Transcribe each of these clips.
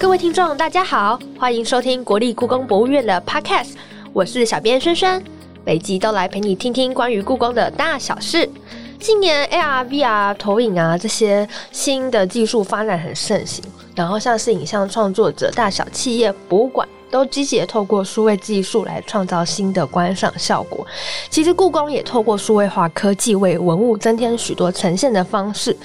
各位听众，大家好，欢迎收听国立故宫博物院的 Podcast，我是小编轩轩，每集都来陪你听听关于故宫的大小事。近年 AR、VR 投影啊这些新的技术发展很盛行，然后像是影像创作者、大小企业、博物馆都积极透过数位技术来创造新的观赏效果。其实故宫也透过数位化科技为文物增添许多呈现的方式。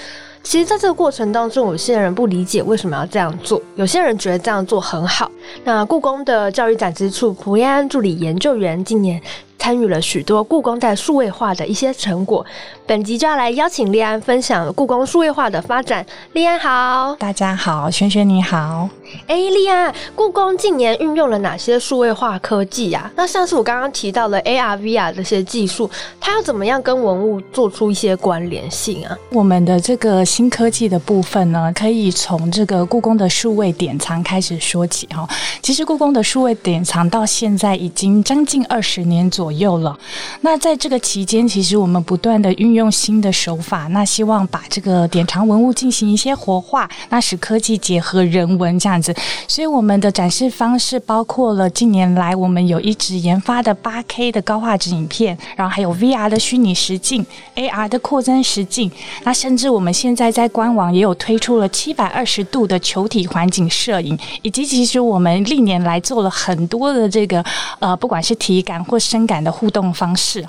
其实，在这个过程当中，有些人不理解为什么要这样做，有些人觉得这样做很好。那故宫的教育展示处，蒲燕安助理研究员近年。参与了许多故宫在数位化的一些成果，本集就要来邀请丽安分享故宫数位化的发展。丽安好，大家好，萱萱你好。哎，丽安，故宫近年运用了哪些数位化科技呀？那像是我刚刚提到的 AR、VR 这些技术，它要怎么样跟文物做出一些关联性啊？我们的这个新科技的部分呢，可以从这个故宫的数位典藏开始说起哈。其实故宫的数位典藏到现在已经将近二十年左右。了，那在这个期间，其实我们不断的运用新的手法，那希望把这个典藏文物进行一些活化，那使科技结合人文这样所以我们的展示方式包括了近年来我们有一直研发的八 K 的高画质影片，然后还有 VR 的虚拟实境、AR 的扩增实境，那甚至我们现在在官网也有推出了七百二十度的球体环境摄影，以及其实我们历年来做了很多的这个呃，不管是体感或深感。的互动方式，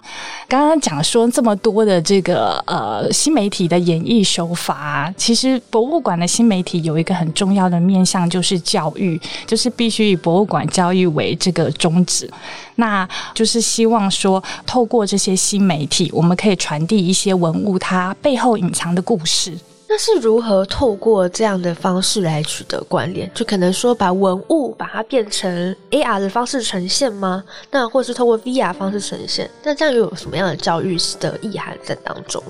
刚刚讲说这么多的这个呃新媒体的演绎手法，其实博物馆的新媒体有一个很重要的面向，就就是教育，就是必须以博物馆教育为这个宗旨，那就是希望说透过这些新媒体，我们可以传递一些文物它背后隐藏的故事。那是如何透过这样的方式来取得关联？就可能说把文物把它变成 AR 的方式呈现吗？那或是透过 VR 方式呈现？那这样又有什么样的教育的意涵在当中？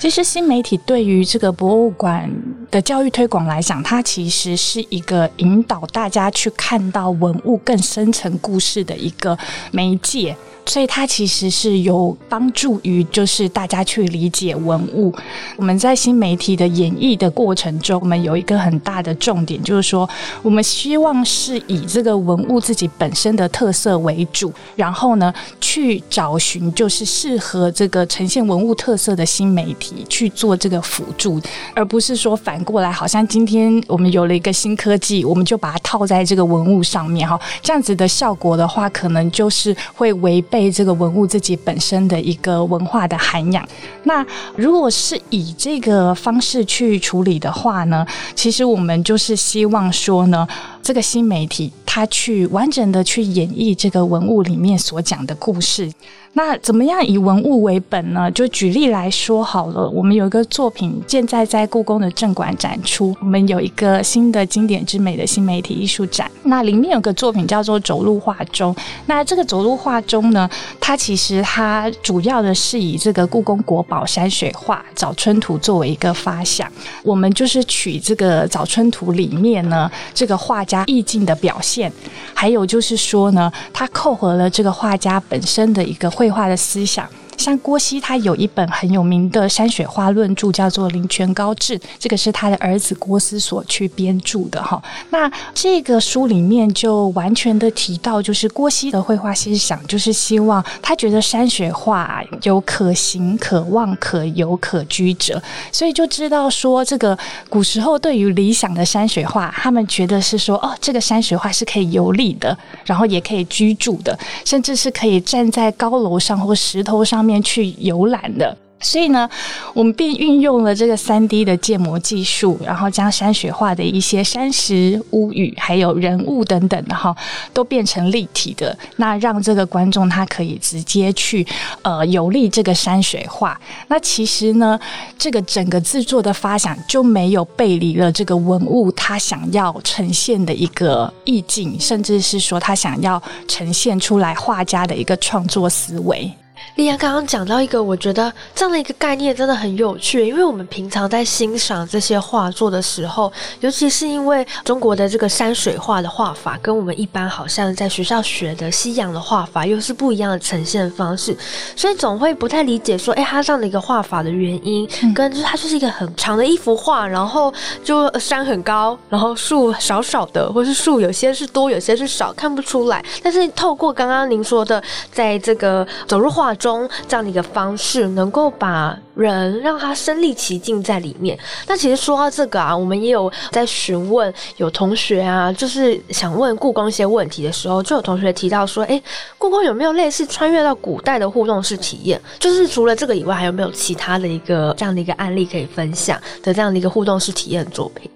其实新媒体对于这个博物馆的教育推广来讲，它其实是一个引导大家去看到文物更深层故事的一个媒介。所以它其实是有帮助于，就是大家去理解文物。我们在新媒体的演绎的过程中，我们有一个很大的重点，就是说，我们希望是以这个文物自己本身的特色为主，然后呢，去找寻就是适合这个呈现文物特色的新媒体去做这个辅助，而不是说反过来，好像今天我们有了一个新科技，我们就把它套在这个文物上面哈，这样子的效果的话，可能就是会违。背这个文物自己本身的一个文化的涵养，那如果是以这个方式去去处理的话呢，其实我们就是希望说呢，这个新媒体它去完整的去演绎这个文物里面所讲的故事。那怎么样以文物为本呢？就举例来说好了，我们有一个作品现在在故宫的正馆展出，我们有一个新的经典之美的新媒体艺术展。那里面有个作品叫做《走路画中》，那这个走路画中呢，它其实它主要的是以这个故宫国宝山水画《早春图》作为一个发想，我们就是取这个《早春图》里面呢这个画家意境的表现，还有就是说呢，它扣合了这个画家本身的一个绘。画的思想。像郭熙，他有一本很有名的山水画论著，叫做《林泉高志》，这个是他的儿子郭思所去编著的哈。那这个书里面就完全的提到，就是郭熙的绘画思想，就是希望他觉得山水画有可行、可望、可游、可居者，所以就知道说，这个古时候对于理想的山水画，他们觉得是说，哦，这个山水画是可以游历的，然后也可以居住的，甚至是可以站在高楼上或石头上。面去游览的。所以呢，我们便运用了这个三 D 的建模技术，然后将山水画的一些山石、屋宇，还有人物等等的哈，都变成立体的。那让这个观众他可以直接去呃游历这个山水画。那其实呢，这个整个制作的发想就没有背离了这个文物他想要呈现的一个意境，甚至是说他想要呈现出来画家的一个创作思维。丽安刚刚讲到一个，我觉得这样的一个概念真的很有趣，因为我们平常在欣赏这些画作的时候，尤其是因为中国的这个山水画的画法，跟我们一般好像在学校学的西洋的画法又是不一样的呈现方式，所以总会不太理解说，哎，他这样的一个画法的原因，跟就是它就是一个很长的一幅画，然后就山很高，然后树少少的，或是树有些是多，有些是少，看不出来。但是透过刚刚您说的，在这个走入画。中这样的一个方式，能够把人让他身临其境在里面。那其实说到这个啊，我们也有在询问有同学啊，就是想问故宫一些问题的时候，就有同学提到说，哎，故宫有没有类似穿越到古代的互动式体验？就是除了这个以外，还有没有其他的一个这样的一个案例可以分享的这样的一个互动式体验作品？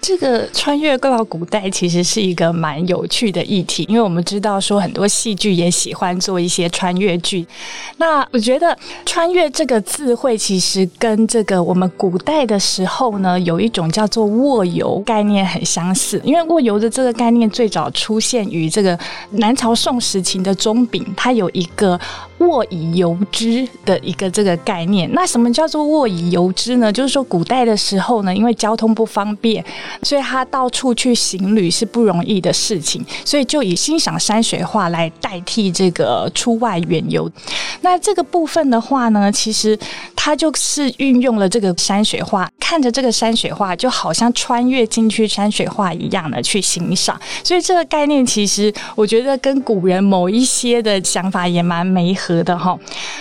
这个穿越到古代其实是一个蛮有趣的议题，因为我们知道说很多戏剧也喜欢做一些穿越剧。那我觉得“穿越”这个字汇其实跟这个我们古代的时候呢，有一种叫做“卧游”概念很相似。因为“卧游”的这个概念最早出现于这个南朝宋时期的钟炳，它有一个。卧以游之的一个这个概念，那什么叫做卧以游之呢？就是说古代的时候呢，因为交通不方便，所以他到处去行旅是不容易的事情，所以就以欣赏山水画来代替这个出外远游。那这个部分的话呢，其实它就是运用了这个山水画，看着这个山水画，就好像穿越进去山水画一样的去欣赏。所以这个概念其实我觉得跟古人某一些的想法也蛮美合。的哈，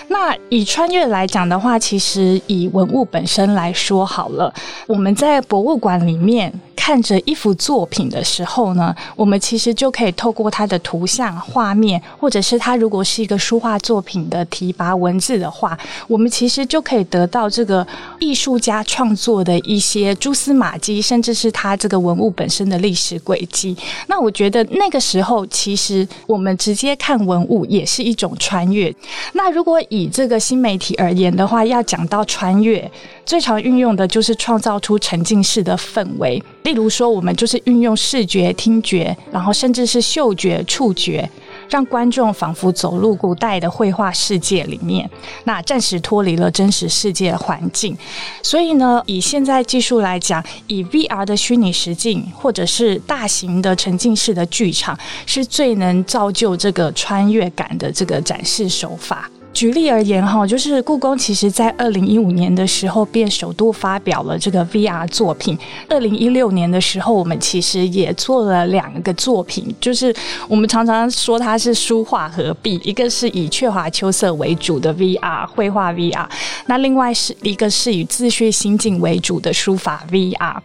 那以穿越来讲的话，其实以文物本身来说好了，我们在博物馆里面。看着一幅作品的时候呢，我们其实就可以透过它的图像、画面，或者是它如果是一个书画作品的提拔文字的话，我们其实就可以得到这个艺术家创作的一些蛛丝马迹，甚至是它这个文物本身的历史轨迹。那我觉得那个时候，其实我们直接看文物也是一种穿越。那如果以这个新媒体而言的话，要讲到穿越。最常运用的就是创造出沉浸式的氛围，例如说，我们就是运用视觉、听觉，然后甚至是嗅觉、触觉，让观众仿佛走入古代的绘画世界里面，那暂时脱离了真实世界环境。所以呢，以现在技术来讲，以 VR 的虚拟实境，或者是大型的沉浸式的剧场，是最能造就这个穿越感的这个展示手法。举例而言，哈，就是故宫其实在二零一五年的时候便首度发表了这个 VR 作品。二零一六年的时候，我们其实也做了两个作品，就是我们常常说它是书画合璧，一个是以雀华秋色为主的 VR 绘画 VR，那另外是一个是以自叙心境为主的书法 VR。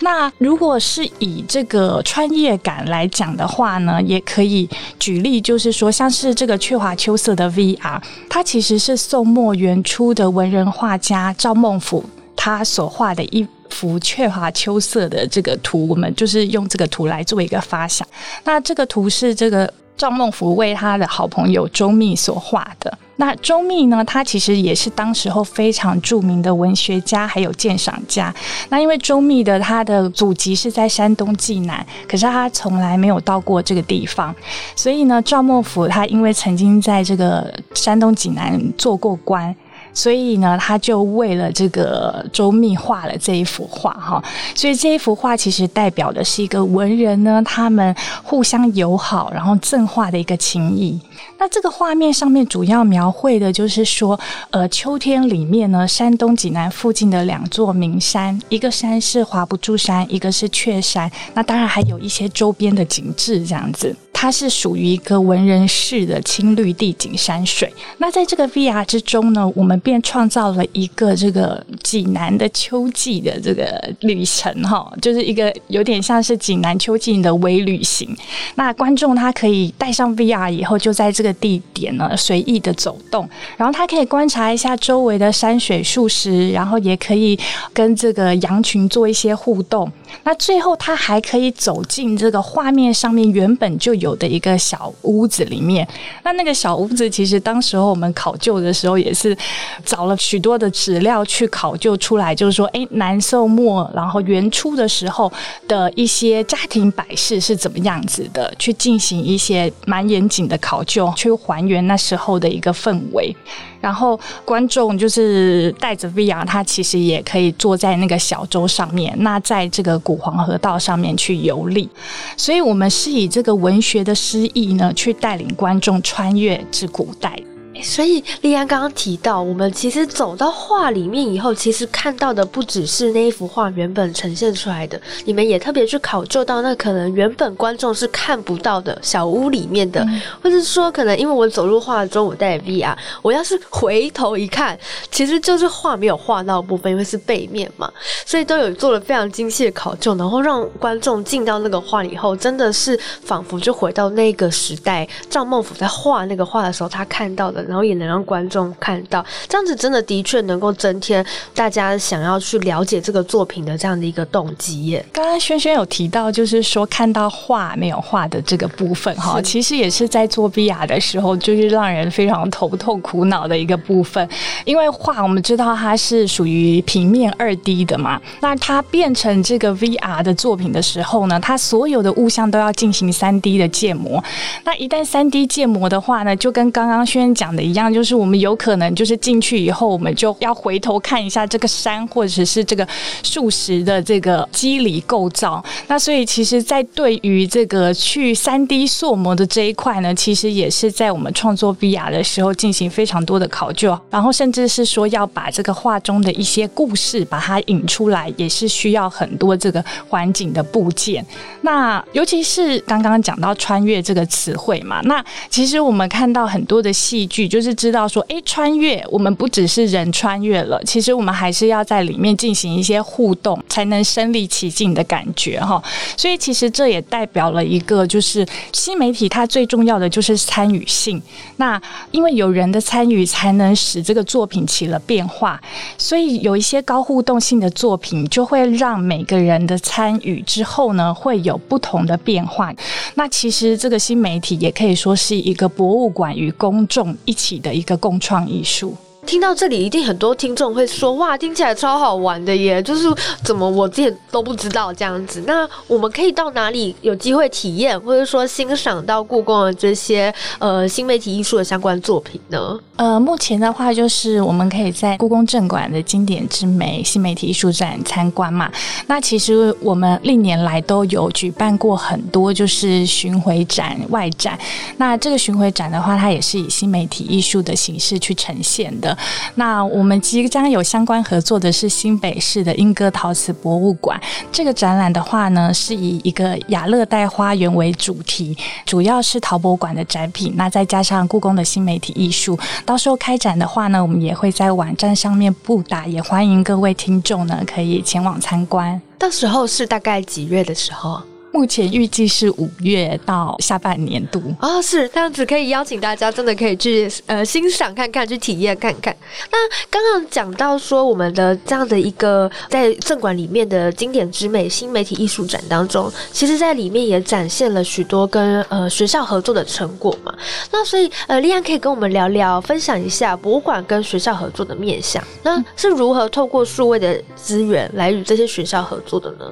那如果是以这个穿越感来讲的话呢，也可以举例，就是说像是这个雀华秋色的 VR。它其实是宋末元初的文人画家赵孟俯他所画的一幅鹊华秋色的这个图，我们就是用这个图来做一个发想。那这个图是这个赵孟俯为他的好朋友周密所画的。那周密呢？他其实也是当时候非常著名的文学家，还有鉴赏家。那因为周密的他的祖籍是在山东济南，可是他从来没有到过这个地方，所以呢，赵孟俯他因为曾经在这个山东济南做过官。所以呢，他就为了这个周密画了这一幅画哈。所以这一幅画其实代表的是一个文人呢，他们互相友好，然后赠画的一个情谊。那这个画面上面主要描绘的就是说，呃，秋天里面呢，山东济南附近的两座名山，一个山是华不注山，一个是雀山。那当然还有一些周边的景致这样子。它是属于一个文人式的青绿地景山水。那在这个 VR 之中呢，我们便创造了一个这个济南的秋季的这个旅程哈，就是一个有点像是济南秋季的微旅行。那观众他可以戴上 VR 以后，就在这个地点呢随意的走动，然后他可以观察一下周围的山水树石，然后也可以跟这个羊群做一些互动。那最后他还可以走进这个画面上面原本就有。有的一个小屋子里面。那那个小屋子，其实当时候我们考究的时候，也是找了许多的资料去考究出来，就是说，哎，南宋末然后元初的时候的一些家庭摆饰是怎么样子的，去进行一些蛮严谨的考究，去还原那时候的一个氛围。然后观众就是带着 VR，他其实也可以坐在那个小舟上面，那在这个古黄河道上面去游历。所以，我们是以这个文学觉得诗意呢，去带领观众穿越至古代。所以丽安刚刚提到，我们其实走到画里面以后，其实看到的不只是那一幅画原本呈现出来的，你们也特别去考究到那可能原本观众是看不到的小屋里面的，或者说可能因为我走入画中，我戴 VR，我要是回头一看，其实就是画没有画到部分，因为是背面嘛，所以都有做了非常精细的考究，然后让观众进到那个画以后，真的是仿佛就回到那个时代，赵孟俯在画那个画的时候，他看到的。然后也能让观众看到，这样子真的的确能够增添大家想要去了解这个作品的这样的一个动机耶。刚刚轩轩有提到，就是说看到画没有画的这个部分哈，其实也是在做 VR 的时候，就是让人非常头痛苦恼的一个部分。因为画我们知道它是属于平面二 D 的嘛，那它变成这个 VR 的作品的时候呢，它所有的物象都要进行三 D 的建模。那一旦三 D 建模的话呢，就跟刚刚轩讲。的一样，就是我们有可能就是进去以后，我们就要回头看一下这个山或者是这个树石的这个肌理构造。那所以，其实，在对于这个去三 D 塑模的这一块呢，其实也是在我们创作 VR 的时候进行非常多的考究，然后甚至是说要把这个画中的一些故事把它引出来，也是需要很多这个环境的部件。那尤其是刚刚讲到穿越这个词汇嘛，那其实我们看到很多的戏剧。就是知道说，哎，穿越我们不只是人穿越了，其实我们还是要在里面进行一些互动，才能身临其境的感觉哈。所以其实这也代表了一个，就是新媒体它最重要的就是参与性。那因为有人的参与，才能使这个作品起了变化。所以有一些高互动性的作品，就会让每个人的参与之后呢，会有不同的变化。那其实这个新媒体也可以说是一个博物馆与公众一。一起的一个共创艺术。听到这里，一定很多听众会说：“哇，听起来超好玩的耶！”就是怎么我自己都不知道这样子。那我们可以到哪里有机会体验，或者说欣赏到故宫的这些呃新媒体艺术的相关作品呢？呃，目前的话，就是我们可以在故宫正馆的经典之美新媒体艺术展参观嘛。那其实我们历年来都有举办过很多就是巡回展、外展。那这个巡回展的话，它也是以新媒体艺术的形式去呈现的。那我们即将有相关合作的是新北市的莺歌陶瓷博物馆。这个展览的话呢，是以一个亚热带花园为主题，主要是陶博馆的展品。那再加上故宫的新媒体艺术，到时候开展的话呢，我们也会在网站上面布达，也欢迎各位听众呢可以前往参观。到时候是大概几月的时候？目前预计是五月到下半年度啊，是这样子，可以邀请大家真的可以去呃欣赏看看，去体验看看。那刚刚讲到说，我们的这样的一个在正馆里面的经典之美新媒体艺术展当中，其实在里面也展现了许多跟呃学校合作的成果嘛。那所以呃，丽安可以跟我们聊聊，分享一下博物馆跟学校合作的面向，那是如何透过数位的资源来与这些学校合作的呢？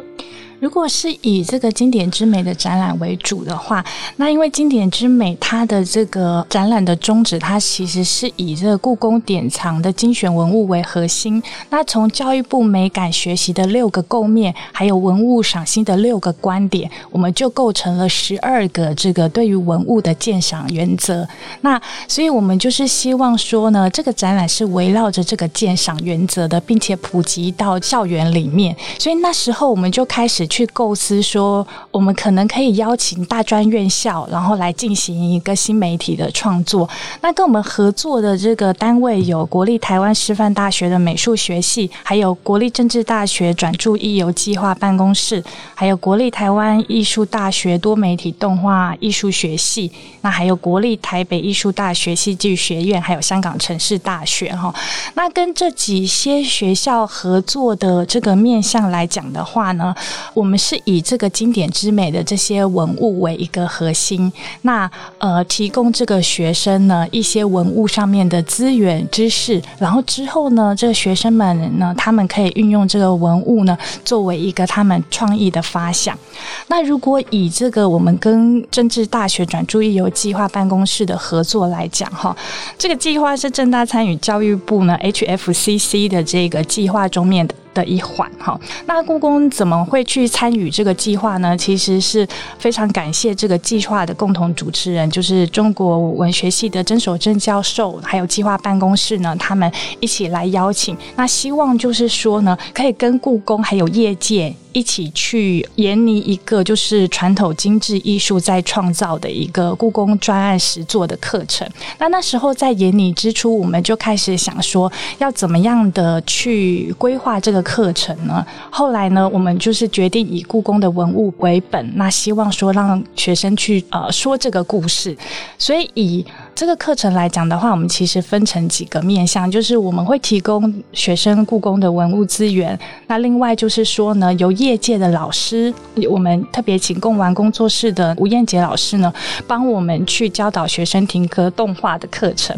如果是以这个经典之美的展览为主的话，那因为经典之美它的这个展览的宗旨，它其实是以这个故宫典藏的精选文物为核心。那从教育部美感学习的六个构面，还有文物赏析的六个观点，我们就构成了十二个这个对于文物的鉴赏原则。那所以我们就是希望说呢，这个展览是围绕着这个鉴赏原则的，并且普及到校园里面。所以那时候我们就开始。去构思说，我们可能可以邀请大专院校，然后来进行一个新媒体的创作。那跟我们合作的这个单位有国立台湾师范大学的美术学系，还有国立政治大学转注艺游计划办公室，还有国立台湾艺术大学多媒体动画艺术学系，那还有国立台北艺术大学戏剧学院，还有香港城市大学哈。那跟这几些学校合作的这个面向来讲的话呢，我。我们是以这个经典之美的这些文物为一个核心，那呃提供这个学生呢一些文物上面的资源知识，然后之后呢，这个学生们呢，他们可以运用这个文物呢作为一个他们创意的发想。那如果以这个我们跟政治大学转注意游计划办公室的合作来讲，哈，这个计划是正大参与教育部呢 HFCC 的这个计划中面的。的一环哈，那故宫怎么会去参与这个计划呢？其实是非常感谢这个计划的共同主持人，就是中国文学系的曾守正教授，还有计划办公室呢，他们一起来邀请。那希望就是说呢，可以跟故宫还有业界。一起去研拟一个就是传统精致艺术在创造的一个故宫专案实作的课程。那那时候在研拟之初，我们就开始想说要怎么样的去规划这个课程呢？后来呢，我们就是决定以故宫的文物为本，那希望说让学生去呃说这个故事，所以以。这个课程来讲的话，我们其实分成几个面向，就是我们会提供学生故宫的文物资源。那另外就是说呢，由业界的老师，我们特别请贡玩工作室的吴燕杰老师呢，帮我们去教导学生听歌动画的课程。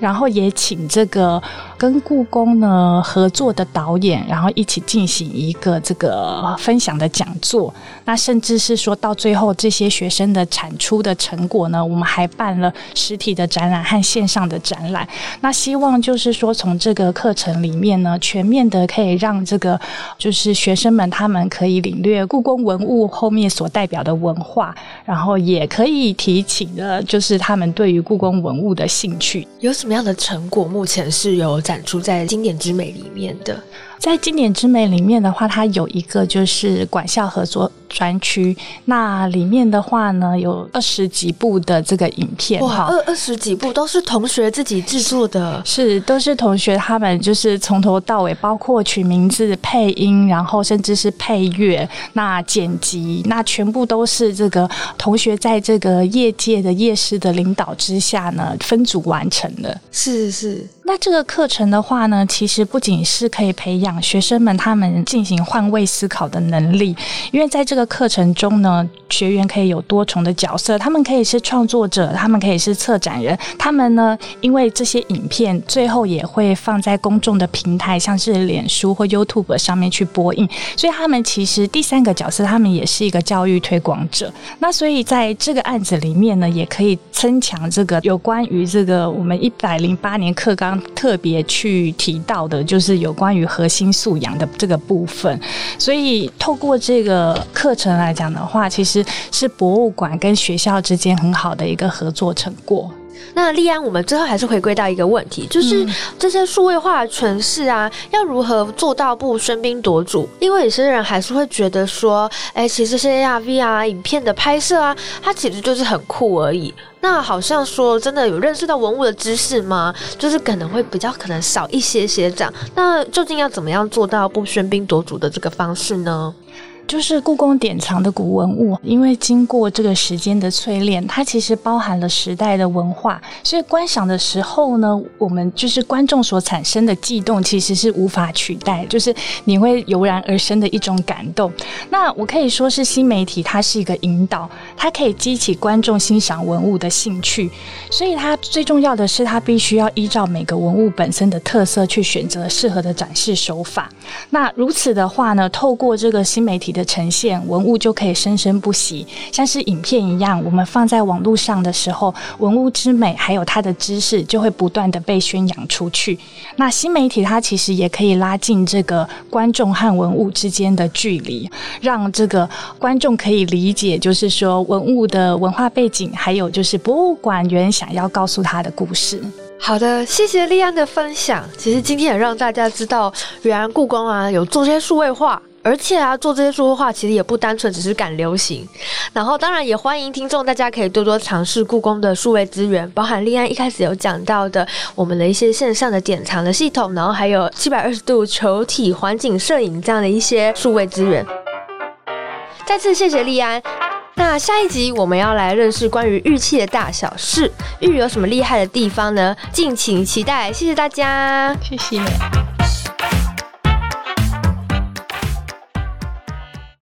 然后也请这个跟故宫呢合作的导演，然后一起进行一个这个分享的讲座。那甚至是说到最后，这些学生的产出的成果呢，我们还办了实体。的展览和线上的展览，那希望就是说，从这个课程里面呢，全面的可以让这个就是学生们他们可以领略故宫文物后面所代表的文化，然后也可以提起的，就是他们对于故宫文物的兴趣。有什么样的成果？目前是有展出在经典之美里面的。在经典之美里面的话，它有一个就是管校合作专区，那里面的话呢，有二十几部的这个影片，哇，二二十几部都是同学自己制作的，是都是同学他们就是从头到尾，包括取名字、配音，然后甚至是配乐、那剪辑，那全部都是这个同学在这个业界的业师的领导之下呢，分组完成的。是是。那这个课程的话呢，其实不仅是可以培养学生们他们进行换位思考的能力，因为在这个课程中呢，学员可以有多重的角色，他们可以是创作者，他们可以是策展人，他们呢，因为这些影片最后也会放在公众的平台，像是脸书或 YouTube 上面去播映，所以他们其实第三个角色，他们也是一个教育推广者。那所以在这个案子里面呢，也可以增强这个有关于这个我们一百零八年课纲。特别去提到的，就是有关于核心素养的这个部分。所以透过这个课程来讲的话，其实是博物馆跟学校之间很好的一个合作成果。那立安，我们最后还是回归到一个问题，就是这些数位化的诠释啊，要如何做到不喧宾夺主？因为有些人还是会觉得说，哎，其实这些 AR、VR 影片的拍摄啊，它其实就是很酷而已。那好像说真的有认识到文物的知识吗？就是可能会比较可能少一些些这样。那究竟要怎么样做到不喧宾夺主的这个方式呢？就是故宫典藏的古文物，因为经过这个时间的淬炼，它其实包含了时代的文化，所以观赏的时候呢，我们就是观众所产生的悸动，其实是无法取代，就是你会油然而生的一种感动。那我可以说是新媒体，它是一个引导，它可以激起观众欣赏文物的兴趣，所以它最重要的是，它必须要依照每个文物本身的特色去选择适合的展示手法。那如此的话呢，透过这个新媒体。的呈现文物就可以生生不息，像是影片一样，我们放在网络上的时候，文物之美还有它的知识就会不断的被宣扬出去。那新媒体它其实也可以拉近这个观众和文物之间的距离，让这个观众可以理解，就是说文物的文化背景，还有就是博物馆员想要告诉他的故事。好的，谢谢丽安的分享。其实今天也让大家知道，原来故宫啊有做些数位化。而且啊，做这些说话其实也不单纯只是赶流行，然后当然也欢迎听众，大家可以多多尝试故宫的数位资源，包含立安一开始有讲到的我们的一些线上的典藏的系统，然后还有七百二十度球体环境摄影这样的一些数位资源。再次谢谢立安，那下一集我们要来认识关于玉器的大小事，玉有什么厉害的地方呢？敬请期待，谢谢大家，谢谢。